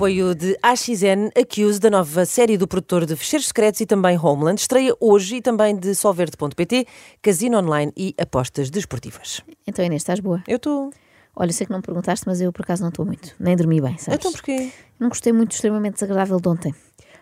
apoio de AXN Accuse, da nova série do produtor de Fecheiros Secretos e também Homeland. Estreia hoje e também de Solverde.pt, Casino Online e apostas desportivas. Então, Inês, estás boa? Eu estou. Olha, sei que não perguntaste, mas eu por acaso não estou muito. Nem dormi bem, sabes? Então porquê? Não gostei muito extremamente desagradável de ontem.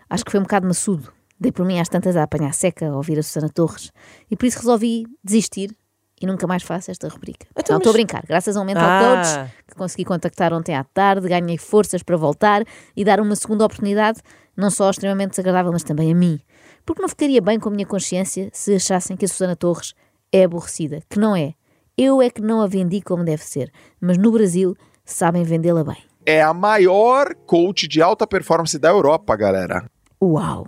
Acho que foi um bocado maçudo. Dei por mim às tantas a apanhar seca, a ouvir a Susana Torres. E por isso resolvi desistir e nunca mais faço esta rubrica. Então, não, mas- estou a brincar. Graças a um mental Ah. coach que consegui contactar ontem à tarde, ganhei forças para voltar e dar uma segunda oportunidade, não só ao extremamente desagradável, mas também a mim. Porque não ficaria bem com a minha consciência se achassem que a Susana Torres é aborrecida, que não é. Eu é que não a vendi como deve ser, mas no Brasil sabem vendê-la bem. É a maior coach de alta performance da Europa, galera. Uau!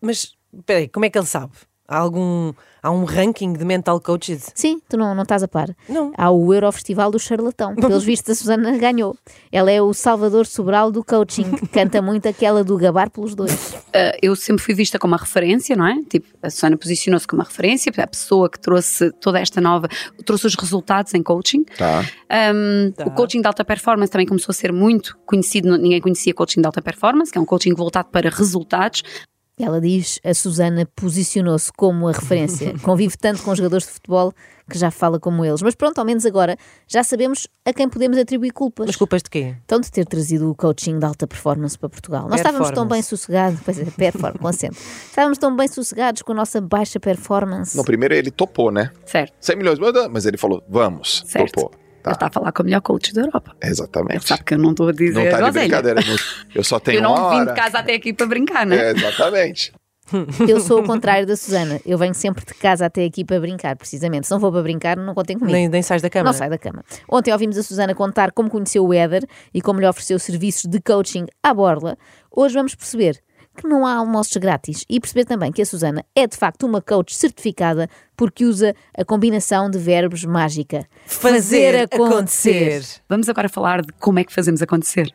Mas, peraí, como é que ele sabe? Há algum... Há um ranking de mental coaches? Sim, tu não, não estás a par. Não. Há o Eurofestival do Charlatão. Pelos vistos, a Susana ganhou. Ela é o Salvador Sobral do coaching. Canta muito aquela do gabar pelos dois. Uh, eu sempre fui vista como uma referência, não é? Tipo, a Susana posicionou-se como uma referência, a pessoa que trouxe toda esta nova, trouxe os resultados em coaching. Tá. Um, Tá. O coaching de alta performance também começou a ser muito conhecido, ninguém conhecia coaching de alta performance, que é um coaching voltado para resultados. Ela diz, a Susana posicionou-se como a referência. Convive tanto com jogadores de futebol que já fala como eles. Mas pronto, ao menos agora já sabemos a quem podemos atribuir culpas. Mas culpas de quê? Então de ter trazido o coaching de alta performance para Portugal. Nós estávamos tão bem sossegados, pois é, performance, acento. Estávamos tão bem sossegados com a nossa baixa performance. No primeiro ele topou, né? Certo, 100 milhões, mas ele falou, vamos, certo. topou. Ele Tá, está a falar com o melhor coach da Europa. Ele exatamente. sabe que eu não estou a dizer Não tá de brincadeira. não- Eu só tenho Eu não uma vim hora. de casa até aqui para brincar, não é? Exatamente. Eu sou o contrário da Susana. Eu venho sempre de casa até aqui para brincar, precisamente. Se não vou para brincar, não contem comigo. Nem, nem sais da cama? Não sai da cama. Ontem ouvimos a Susana contar como conheceu o Éder e como lhe ofereceu serviços de coaching à borla. Hoje vamos perceber que não há almoços grátis e perceber também que a Susana é de facto uma coach certificada porque usa a combinação de verbos mágica. Fazer acontecer. Vamos agora falar de como é que fazemos acontecer.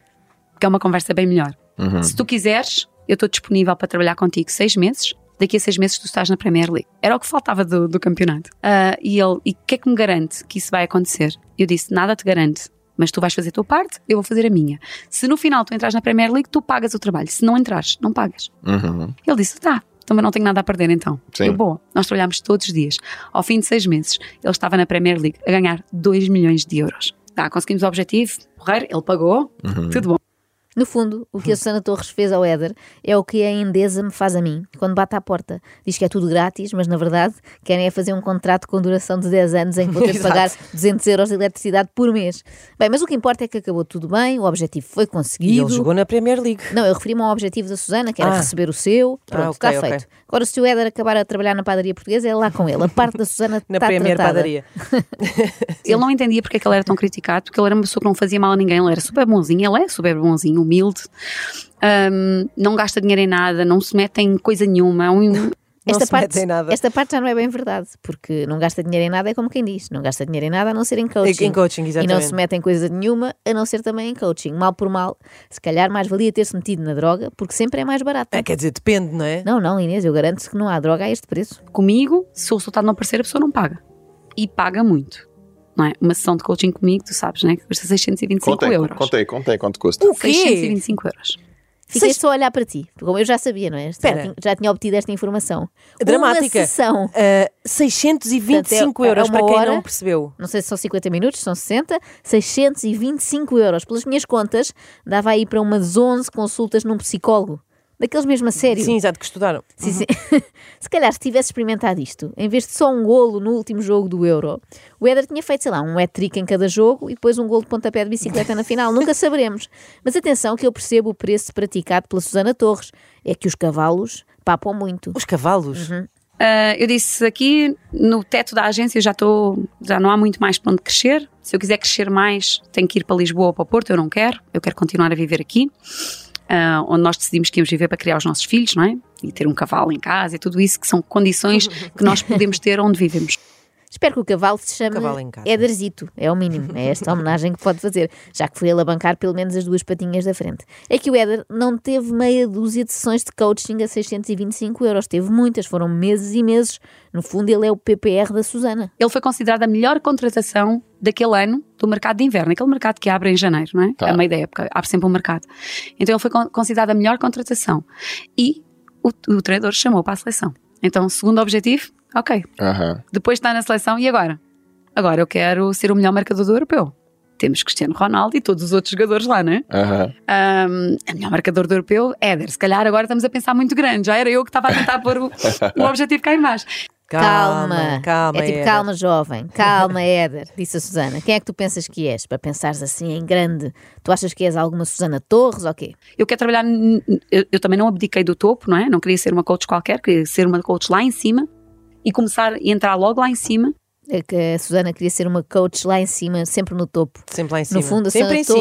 Que é uma conversa bem melhor. Se tu quiseres, eu estou disponível para trabalhar contigo seis meses. Daqui a seis meses tu estás na Premier League. Era o que faltava do, do campeonato. Ah, e ele, e o que é que me garante que isso vai acontecer? Eu disse, nada te garante. Mas tu vais fazer a tua parte, eu vou fazer a minha. Se no final tu entras na Premier League, tu pagas o trabalho. Se não entras, não pagas. Uhum. Ele disse: tá, também não tenho nada a perder então. Sim. Eu, boa, nós trabalhámos todos os dias. Ao fim de seis meses, ele estava na Premier League a ganhar 2 milhões de euros. Tá, conseguimos o objetivo, porreiro, ele pagou, tudo bom. No fundo, o que a Susana Torres fez ao Éder é o que a Endesa me faz a mim, quando bate à porta. Diz que é tudo grátis, mas na verdade querem é fazer um contrato com duração de 10 anos em que vou ter de pagar 200 euros de eletricidade por mês. Bem, mas o que importa é que acabou tudo bem, o objetivo foi E conseguido. ele jogou na Premier League. Não, eu referi-me ao objetivo da Susana, que era Ah. receber o seu. Pronto, Ah, ok, está feito. Agora, se o Éder acabar a trabalhar na padaria portuguesa, é lá com ele. A parte da Susana Na está Premier tratada. Padaria. Ele não entendia porque é que ele era tão criticado, porque ele era uma pessoa que não fazia mal a ninguém, ele era super bonzinho, ele é super bonzinho, humilde, Ahm, não gasta dinheiro em nada, não se mete em coisa nenhuma. é um- Não Esta se parte, mete em nada. esta parte já não é bem verdade, porque não gasta dinheiro em nada, é como quem diz, não gasta dinheiro em nada a não ser em coaching. Em coaching, E não se mete em coisa nenhuma a não ser também em coaching. Mal por mal, se calhar mais valia ter-se metido na droga, porque sempre é mais barato. Ah, quer dizer, depende, não é? Não, não, Inês, eu garanto que não há droga a este preço. Comigo, se o resultado não aparecer, a pessoa não paga. E paga muito. Não é? Uma sessão de coaching comigo, tu sabes, não é? Que custa 625 Conta aí, euros. conta aí quanto custa. O quê? 625 euros. Fiquei Seis- só a olhar para ti, como eu já sabia, não é? Já tinha, já tinha obtido esta informação. Dramática. Uma sessão. Ah, 625 Portanto, é- euros é para uma quem hora. não percebeu. não sei se são 50 minutos, são 60, 625 euros. Pelas minhas contas, dava aí para umas 11 consultas num psicólogo. Daqueles mesmo a sério. Sim, exato, que estudaram. Sim, sim. se calhar se tivesse experimentado isto, em vez de só um golo no último jogo do Euro, o Éder tinha feito, sei lá, um hat-trick em cada jogo e depois um golo de pontapé de bicicleta na final. Nunca saberemos. Mas atenção que eu percebo o preço praticado pela Susana Torres. É que os cavalos papam muito. Os cavalos. Ah, eu disse aqui no teto da agência já estou, já não há muito mais para onde crescer. Se eu quiser crescer mais, tenho que ir para Lisboa ou para Porto. Eu não quero, eu quero continuar a viver aqui, ah, onde nós decidimos que íamos viver para criar os nossos filhos, não é? E ter um cavalo em casa e tudo isso que são condições que nós podemos ter onde vivemos. Espero que o cavalo se chame cavalo em casa. Éderzito, é o mínimo. É esta homenagem que pode fazer, já que foi ele a bancar pelo menos as duas patinhas da frente. É que o Éder não teve meia dúzia de sessões de coaching a 625 euros, teve muitas, foram meses e meses. No fundo, ele é o PPR da Susana. Ele foi considerado a melhor contratação daquele ano do mercado de inverno, aquele mercado que abre em janeiro, não é? Tá. A meio da época, abre sempre um mercado. Então ele foi con- considerado a melhor contratação. E o, o treinador chamou para a seleção. Então, segundo objetivo, ok, Aham. depois está na seleção e agora? Agora eu quero ser o melhor marcador do europeu. Temos Cristiano Ronaldo e todos os outros jogadores lá, não é? Aham. Um, a melhor marcador do europeu, Éder. Se calhar agora estamos a pensar muito grande. Já era eu que estava a tentar pôr o, o objetivo cá em baixo. Calma, calma. É tipo, Éder. calma, jovem, calma, Éder, disse a Susana. Quem é que tu pensas que és? Para pensares assim em grande. Tu achas que és alguma Susana Torres ou quê? Eu quero trabalhar. Eu, eu também não abdiquei do topo, não é? Não queria ser uma coach qualquer, queria ser uma coach lá em cima e começar a entrar logo lá em cima. É que a Susana queria ser uma coach lá em cima, sempre no topo. Sempre lá em cima. fundo, a Sempre em cima.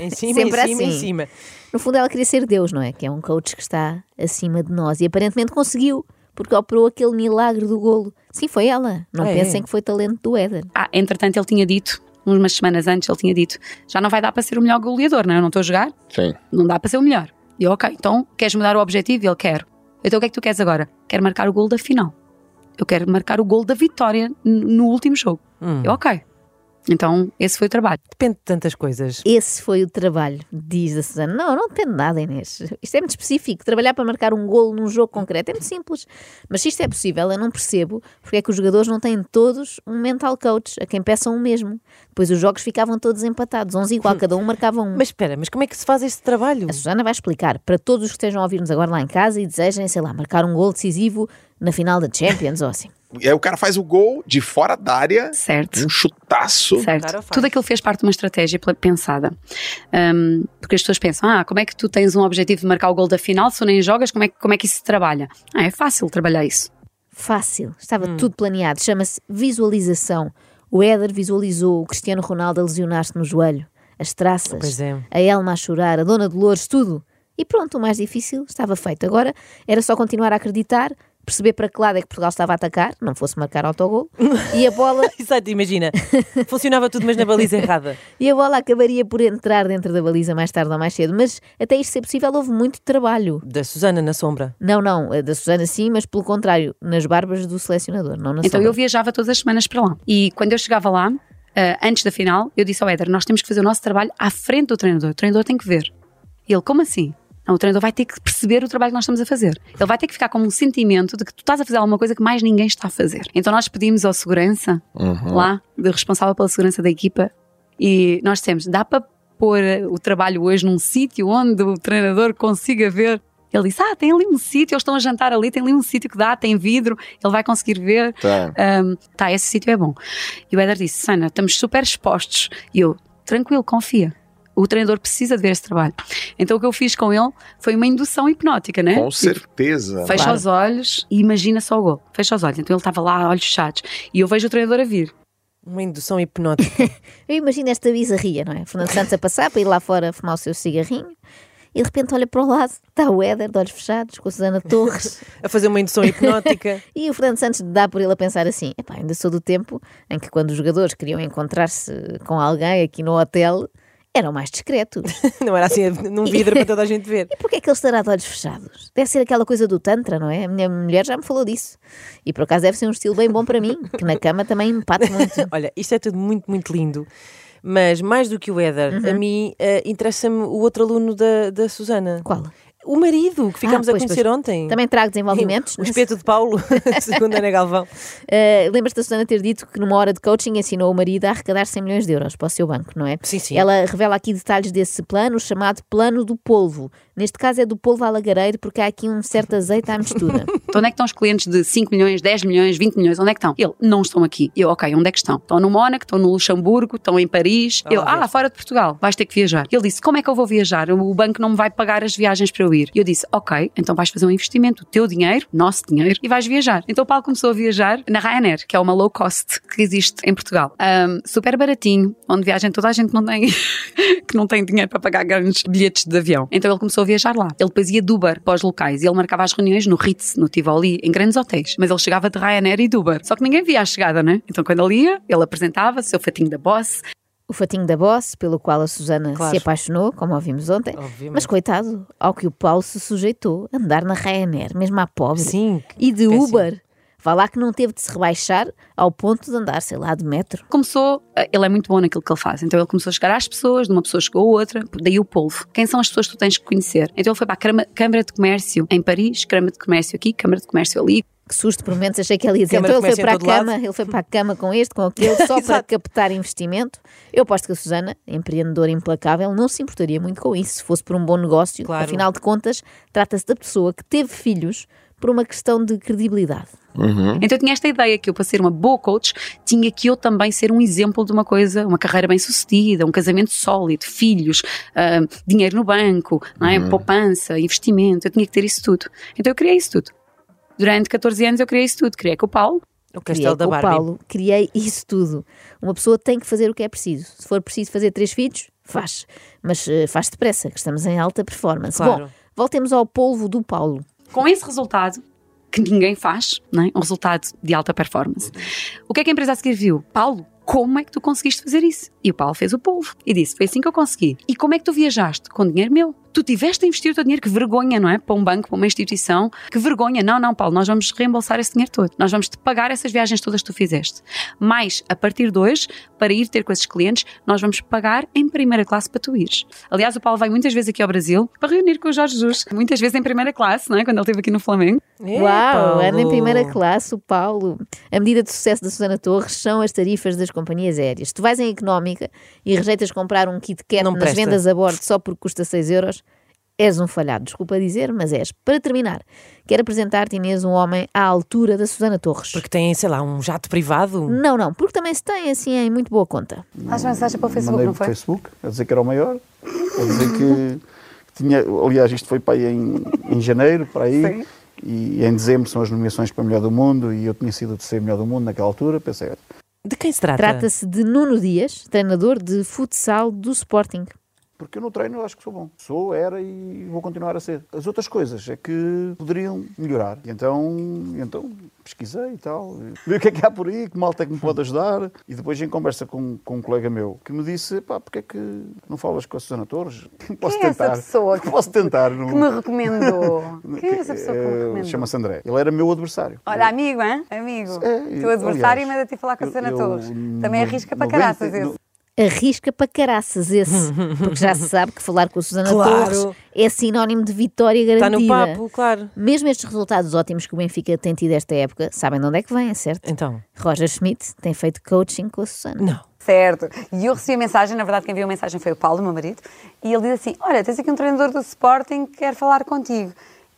Em cima, Sempre em cima, em assim. cima. No fundo, ela queria ser Deus, não é? Que é um coach que está acima de nós. E aparentemente conseguiu, porque operou aquele milagre do golo. Sim, foi ela. Não Ah, é? pensem que foi talento do Éder. Ah, entretanto, ele tinha dito, umas semanas antes, ele tinha dito: já não vai dar para ser o melhor goleador, não é? Eu não estou a jogar, Sim. não dá para ser o melhor. E eu, ok, então queres mudar o objetivo? E ele quer. Então o que é que tu queres agora? Quero marcar o gol da final. Eu quero marcar o gol da vitória no último jogo. Hum. Eu, ok. Então, esse foi o trabalho. Depende de tantas coisas. Esse foi o trabalho, diz a Susana. Não, não depende de nada, Inês. Isto é muito específico. Trabalhar para marcar um golo num jogo concreto é muito simples. Mas se isto é possível, eu não percebo porque é que os jogadores não têm todos um mental coach, a quem peçam o mesmo. Depois os jogos ficavam todos empatados, 11 igual, cada um marcava um. Mas espera, mas como é que se faz esse trabalho? A Susana vai explicar para todos os que estejam a ouvir-nos agora lá em casa e desejem, sei lá, marcar um gol decisivo na final da Champions ou assim. E aí o cara faz o gol de fora da área, Certo. um chutaço. Certo. Tudo aquilo fez parte de uma estratégia pensada. Um, porque as pessoas pensam, ah, como é que tu tens um objetivo de marcar o gol da final se tu nem jogas, como é, que- como é que isso se trabalha? Ah, é fácil trabalhar isso. Fácil, estava tudo planeado. Chama-se visualização. O Éder visualizou o Cristiano Ronaldo a lesionar-se no joelho, as traças, Pois é. a Elma a chorar, a Dona Dolores, tudo. E pronto, o mais difícil estava feito. Agora era só continuar a acreditar, perceber para que lado é que Portugal estava a atacar, não fosse marcar autogol, e a bola Exato, imagina. Funcionava tudo, mas na baliza errada. E a bola acabaria por entrar dentro da baliza mais tarde ou mais cedo. Mas até isto ser possível, houve muito trabalho. Da Susana na sombra. Não, não, a da Susana sim, mas pelo contrário, nas barbas do selecionador, não na Então sombra. eu viajava todas as semanas para lá. E quando eu chegava lá, ah, antes da final, eu disse ao Éder: Nós temos que fazer o nosso trabalho à frente do treinador. O treinador tem que ver. E ele: Como assim? O treinador vai ter que perceber o trabalho que nós estamos a fazer. Ele vai ter que ficar com um sentimento de que tu estás a fazer alguma coisa que mais ninguém está a fazer. Então nós pedimos ao segurança, lá, de responsável pela segurança da equipa, e nós dissemos: dá para pôr o trabalho hoje num sítio onde o treinador consiga ver. Ele disse: Ah, tem ali um sítio, eles estão a jantar ali, tem ali um sítio que dá, tem vidro, ele vai conseguir ver. Tá. Um, tá, esse sítio é bom. E o Éder disse: Sana, estamos super expostos. E eu, tranquilo, confia. O treinador precisa de ver esse trabalho. Então o que eu fiz com ele foi uma indução hipnótica, né? Com Tipo, certeza. Fecha Claro. os olhos e imagina só o gol. Fecha os olhos. Então ele estava lá, olhos fechados. E eu vejo o treinador a vir. Uma indução hipnótica. Eu imagino esta bizarria, não é? Fernando Santos a passar para ir lá fora fumar o seu cigarrinho e de repente olha para o lado, está o Éder de olhos fechados, com a Susana Torres. a fazer uma indução hipnótica. E o Fernando Santos dá por ele a pensar assim: epá, ainda sou do tempo em que quando os jogadores queriam encontrar-se com alguém aqui no hotel, eram mais discretos. Não era assim num vidro para toda a gente ver. E porquê é que ele estará de olhos fechados? Deve ser aquela coisa do Tantra, não é? A minha mulher já me falou disso. E por acaso deve ser um estilo bem bom para mim, que na cama também empate muito. Olha, isto é tudo muito, muito lindo. Mas mais do que o Éder, a Uhum. mim eh, interessa-me o outro aluno da, da Susana. Qual? O marido, que ficámos Ah, a pois, conhecer pois. ontem. Também trago desenvolvimentos. O espeto de Paulo, segundo Ana Galvão. Uh, Lembras-te da Susana ter dito que numa hora de coaching ensinou o marido a arrecadar 100 milhões de euros para o seu banco, não é? Sim, sim. Ela revela aqui detalhes desse plano, chamado plano do polvo. Neste caso é do polvo à lagareiro, porque há aqui um certo azeite à mistura. Então onde é que estão os clientes de 5 milhões, 10 milhões, 20 milhões? Onde é que estão? Ele, não estão aqui. Eu, ok, onde é que estão? Estão no Mónaco, estão no Luxemburgo, estão em Paris. Vai Eu, ah, fora de Portugal, vais ter que viajar. Ele disse, como é que eu vou viajar? O banco não me vai pagar as viagens para eu ir. E eu disse, ok, então vais fazer um investimento, o teu dinheiro, nosso dinheiro, e vais viajar. Então o Paulo começou a viajar na Ryanair, que é uma low cost que existe em Portugal. Um, super baratinho, onde viajam toda a gente não tem, que não tem dinheiro para pagar grandes bilhetes de avião. Então ele começou a viajar lá. Ele depois ia de Uber para os locais e ele marcava as reuniões no Ritz, no Tivoli, em grandes hotéis. Mas ele chegava de Ryanair e de Uber. Só que ninguém via a chegada, né? Então quando ele ia, ele apresentava seu fatinho da boss, O fatinho da Boss, pelo qual a Susana Claro. se apaixonou, como ouvimos ontem. Obviamente. Mas coitado, ao que o Paulo se sujeitou, a andar na Ryanair, mesmo à pobre. Sim, E de péssimo. Uber. Vá lá que não teve de se rebaixar ao ponto de andar, sei lá, de metro. começou, ele é muito bom naquilo que ele faz, então ele começou a chegar às pessoas, de uma pessoa chegou a outra, daí o polvo. Quem são as pessoas que tu tens que conhecer? Então ele foi para a Câmara de Comércio em Paris, Câmara de Comércio aqui, Câmara de Comércio ali. Que susto, por momentos achei que ele ia dizer. Então de ele foi para a cama, ele foi para a cama com este, com aquele, só para captar investimento. Eu aposto que a Susana, empreendedora implacável, não se importaria muito com isso, se fosse por um bom negócio. Claro. Afinal de contas, trata-se da pessoa que teve filhos por uma questão de credibilidade. Então eu tinha esta ideia que eu, para ser uma boa coach, tinha que eu também ser um exemplo de uma coisa, uma carreira bem sucedida, um casamento sólido, filhos, ah, dinheiro no banco, não é? poupança, investimento. Eu tinha que ter isso tudo. Então eu criei isso tudo. Durante 14 anos eu criei isso tudo. Criei com o Paulo. O Criei castelo da com o Barbie. Paulo, criei isso tudo. Uma pessoa tem que fazer o que é preciso. Se for preciso fazer três filhos, faz. Mas eh, faz depressa, que estamos em alta performance. Claro. Bom, voltemos ao polvo do Paulo. com esse resultado que ninguém faz, não é? um resultado de alta performance. O que é que a empresa a seguir viu? Paulo, como é que tu conseguiste fazer isso? E o Paulo fez o polvo e disse: Foi assim que eu consegui. E como é que tu viajaste? Com dinheiro meu. Tu tiveste a investir o teu dinheiro, que vergonha, não é? Para um banco, para uma instituição, que vergonha. Não, não, Paulo, nós vamos reembolsar esse dinheiro todo. Nós vamos te pagar essas viagens todas que tu fizeste. Mas, a partir de hoje, para ir ter com esses clientes, nós vamos pagar em primeira classe para tu ires. Aliás, o Paulo vai muitas vezes aqui ao Brasil para reunir com o Jorge Jesus, muitas vezes em primeira classe, não é? Quando ele esteve aqui no Flamengo. É, Uau, anda em primeira classe o Paulo. A medida de sucesso da Susana Torres são as tarifas das companhias aéreas. Se tu vais em económica e rejeitas comprar um kit kat Não nas presta. vendas a bordo só porque custa 6 euros, és um falhado. Desculpa dizer, mas és. Para terminar, quero apresentar-te, Inês, um homem à altura da Susana Torres. Porque tem, sei lá, um jato privado. Não, não, porque também se tem assim em muito boa conta. Faz mensagem para o Facebook, Mandei não para foi? o Facebook, a dizer que era o maior, a dizer que tinha, aliás, isto foi para aí em, em janeiro, para aí, Sim. e em dezembro são as nomeações para melhor do mundo, e eu tinha sido o terceiro melhor do mundo naquela altura, pensei, De quem se trata? Trata-se de Nuno Dias, treinador de futsal do Sporting. Porque eu no treino eu acho que sou bom. Sou, era e vou continuar a ser. As outras coisas é que poderiam melhorar. E então, então pesquisei e tal, vi o que é que há por aí, que malta é que me pode ajudar. E depois em conversa com, com um colega meu que me disse, pá, porque é que não falas com a Susana Torres? Posso Quem é essa tentar. pessoa que- Posso tentar. Que me recomendou. Quem é essa pessoa que me recomendou? Chama-se André. Ele era meu adversário. Olha, amigo, hein? Amigo. É, Teu adversário manda-te falar com a Susana eu Torres. Também arrisca para 90 caraças esse. Arrisca para caraças esse, porque já se sabe que falar com a Susana Claro. Torres é sinónimo de vitória Está garantida. no papo, claro. Mesmo estes resultados ótimos que o Benfica tem tido esta época, sabem de onde é que vêm, certo? Então, Roger Schmidt tem feito coaching com a Susana. não. Certo. E eu recebi a mensagem, na verdade quem enviou a mensagem foi o Paulo, meu marido, e ele diz assim, olha, tens aqui um treinador do Sporting que quer falar contigo.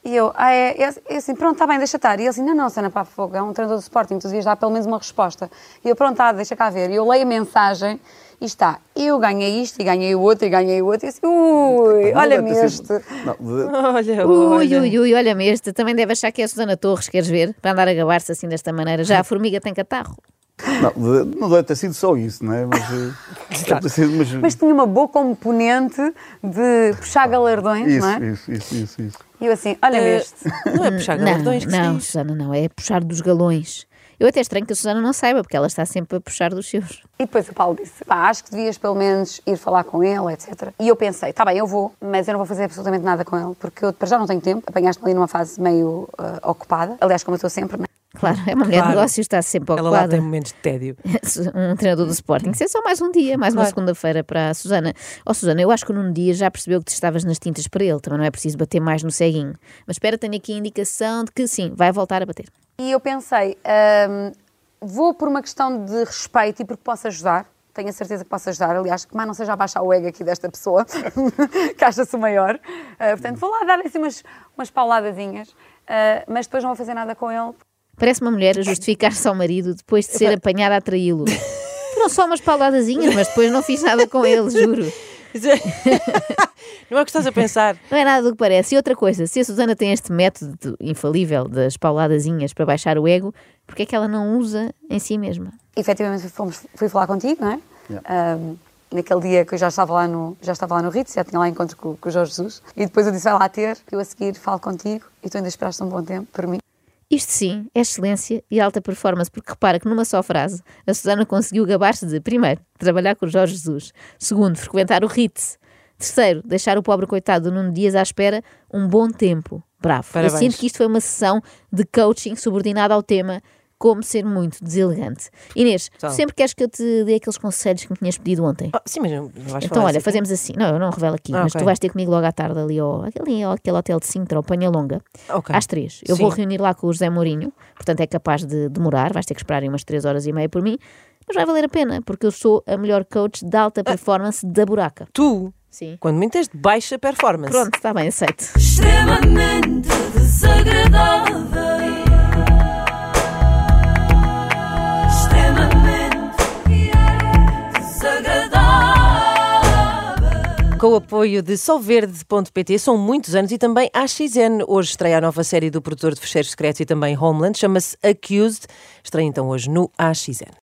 E eu, ah, é, é, é assim, pronto, está bem, deixa estar. E ele assim, não, não, Sana Pá Fogo, é um treinador do Sporting, tu devias dar pelo menos uma resposta. E eu, pronto, tá, deixa cá ver. E eu leio a mensagem e está, eu ganhei isto, e ganhei o outro, e ganhei o outro, e assim, ui, olha-me este. de- Olha, Ui, olha. ui, ui, olha-me este. Também deve achar que é a Susana Torres, queres ver? Para andar a gabar-se assim desta maneira. Já a formiga tem catarro. não, de- não deve ter sido só isso, não é? Mas, eh, deve ter sido, mas, Mas tinha uma boa componente de puxar galardões, isso, não é? isso, isso, isso, isso. E eu assim, olha-me Eh, este. Não é puxar não, galardões que se não. Susana, não. É puxar dos galões. Eu até estranho que a Susana não saiba, porque ela está sempre a puxar dos seus. E depois o Paulo disse: pá, acho que devias pelo menos ir falar com ele, etc. E eu pensei: tá bem, eu vou, mas eu não vou fazer absolutamente nada com ele, porque eu para já não tenho tempo. Apanhaste-me ali numa fase meio ah, ocupada. Aliás, como eu estou sempre, né? Claro, é uma mulher Claro. de negócios, está sempre Ela lá ocupada. tem momentos de tédio. um treinador do Sporting. Isso é só mais um dia, mais uma Claro. segunda-feira para a Susana. Ó Susana, eu acho que num dia já percebeu que te estavas nas tintas para ele, também não é preciso bater mais no ceguinho. Mas espera, tenho aqui a indicação de que sim, vai voltar a bater. E eu pensei: ahm, vou por uma questão de respeito e porque posso ajudar. Tenho a certeza que posso ajudar. Aliás, que mais não seja abaixar o ego aqui desta pessoa, que acha-se o maior. Ah, portanto, vou lá dar assim umas, umas pauladazinhas, ah, mas depois não vou fazer nada com ele. Parece uma mulher a justificar-se ao marido depois de ser apanhada a traí-lo. Foram só umas pauladazinhas, mas depois não fiz nada com ele, juro. Não é o que estás a pensar. Não é nada do que parece. E outra coisa, se a Susana tem este método infalível das pauladazinhas para baixar o ego, porque é que ela não usa em si mesma? Efetivamente fomos, fui falar contigo, não é? Um, naquele dia que eu já estava lá no, já estava lá no Ritz, já tinha lá encontro com, com o Jorge Jesus, e depois eu disse, vai lá ter, eu a seguir falo contigo, e tu ainda esperaste um bom tempo por mim. Isto sim é excelência e alta performance, porque repara que numa só frase a Susana conseguiu gabar-se de, primeiro, trabalhar com o Jorge Jesus, segundo, frequentar o Ritz, terceiro, deixar o pobre coitado do Nuno Dias à espera um bom tempo. Bravo. Parabéns. Eu sinto que isto foi uma sessão de coaching subordinada ao tema como ser muito deselegante. Inês, tu sempre queres que eu te dê aqueles conselhos que me tinhas pedido ontem? Ah, sim, mas não vais Então, falar olha, aqui? fazemos assim. Não, eu não revelo aqui, Ah, mas ok. tu vais ter comigo logo à tarde ali ao, ali ao aquele hotel de Sintra, ao Panha Longa, Ok. às três. Eu Sim. vou reunir lá com o José Mourinho, portanto é capaz de demorar, vais ter que esperar aí umas três horas e meia por mim, mas vai valer a pena, porque eu sou a melhor coach de Ah. alta performance da buraca. Tu, Sim. quando me tens de baixa performance. Pronto, está bem, aceito. extremamente desagradável. Com o apoio de solverde.pt, são muitos anos e também AXN. Hoje estreia a nova série do produtor de Fecheiros Secretos e também Homeland, chama-se Accused. Estreia então hoje no AXN.